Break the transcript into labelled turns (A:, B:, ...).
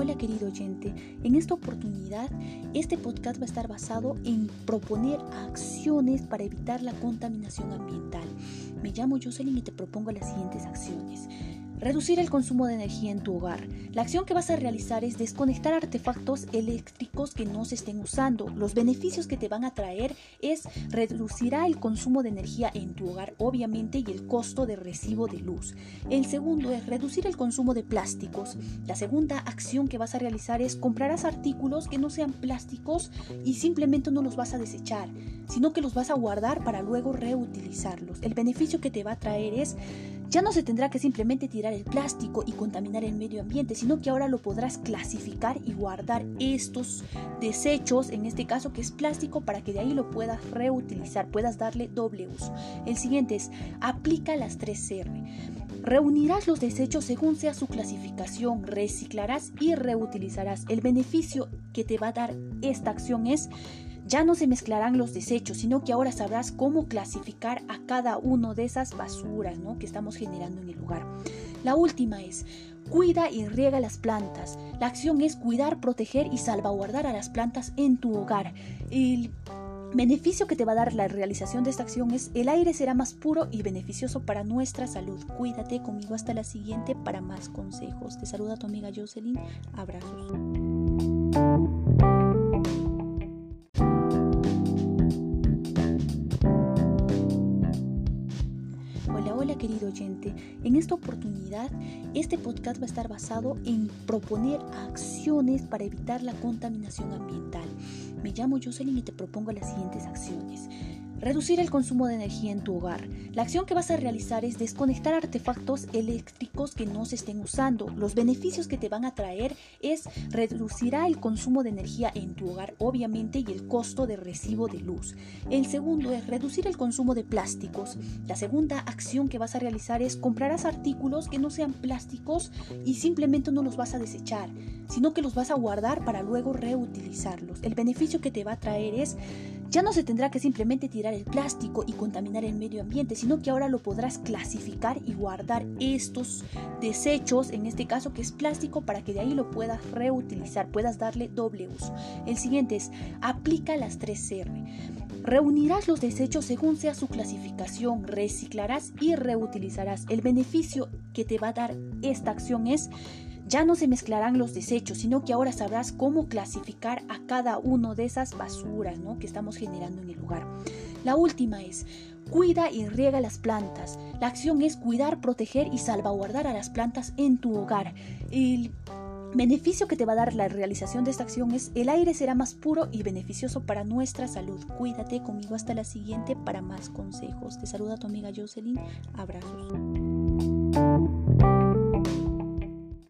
A: hola querido oyente. En esta oportunidad, este podcast va a estar basado en proponer acciones para evitar la contaminación ambiental. Me llamo Jocelyn y te propongo las siguientes acciones. Reducir el consumo de energía en tu hogar. La acción que vas a realizar es desconectar artefactos eléctricos que no se estén usando. Los beneficios que te van a traer es reducirá el consumo de energía en tu hogar, obviamente, y el costo de recibo de luz. El segundo es reducir el consumo de plásticos. La segunda acción que vas a realizar es comprarás artículos que no sean plásticos y simplemente no los vas a desechar, sino que los vas a guardar para luego reutilizarlos. El beneficio que te va a traer es ya no se tendrá que simplemente tirar el plástico y contaminar el medio ambiente, sino que ahora lo podrás clasificar y guardar estos desechos, en este caso que es plástico, para que de ahí lo puedas reutilizar, puedas darle doble uso. El siguiente es, aplica las 3R. Reunirás los desechos según sea su clasificación, reciclarás y reutilizarás. El beneficio que te va a dar esta acción es ya no se mezclarán los desechos, sino que ahora sabrás cómo clasificar a cada uno de esas basuras ¿no? que estamos generando en el lugar. La última es, cuida y riega las plantas. La acción es cuidar, proteger y salvaguardar a las plantas en tu hogar. El beneficio que te va a dar la realización de esta acción es el aire será más puro y beneficioso para nuestra salud. Cuídate conmigo hasta la siguiente para más consejos. Te saluda tu amiga Jocelyn. Abrazos. Querido oyente. En esta oportunidad, este podcast va a estar basado en proponer acciones para evitar la contaminación ambiental. Me llamo Jocelyn y te propongo las siguientes acciones. Reducir el consumo de energía en tu hogar. La acción que vas a realizar es desconectar artefactos eléctricos que no se estén usando. Los beneficios que te van a traer es reducirá el consumo de energía en tu hogar, obviamente, y el costo de recibo de luz. El segundo es reducir el consumo de plásticos. La segunda acción que vas a realizar es comprarás artículos que no sean plásticos y simplemente no los vas a desechar, sino que los vas a guardar para luego reutilizarlos. El beneficio que te va a traer es ya no se tendrá que simplemente tirar el plástico y contaminar el medio ambiente, sino que ahora lo podrás clasificar y guardar estos desechos, en este caso que es plástico, para que de ahí lo puedas reutilizar, puedas darle doble uso. El siguiente es, aplica las 3R. Reunirás los desechos según sea su clasificación, reciclarás y reutilizarás. El beneficio que te va a dar esta acción es ya no se mezclarán los desechos, sino que ahora sabrás cómo clasificar a cada uno de esas basuras ¿no? que estamos generando en el lugar. La última es, cuida y riega las plantas. La acción es cuidar, proteger y salvaguardar a las plantas en tu hogar. El beneficio que te va a dar la realización de esta acción es el aire será más puro y beneficioso para nuestra salud. Cuídate conmigo hasta la siguiente para más consejos. Te saluda tu amiga Jocelyn. Abrazos.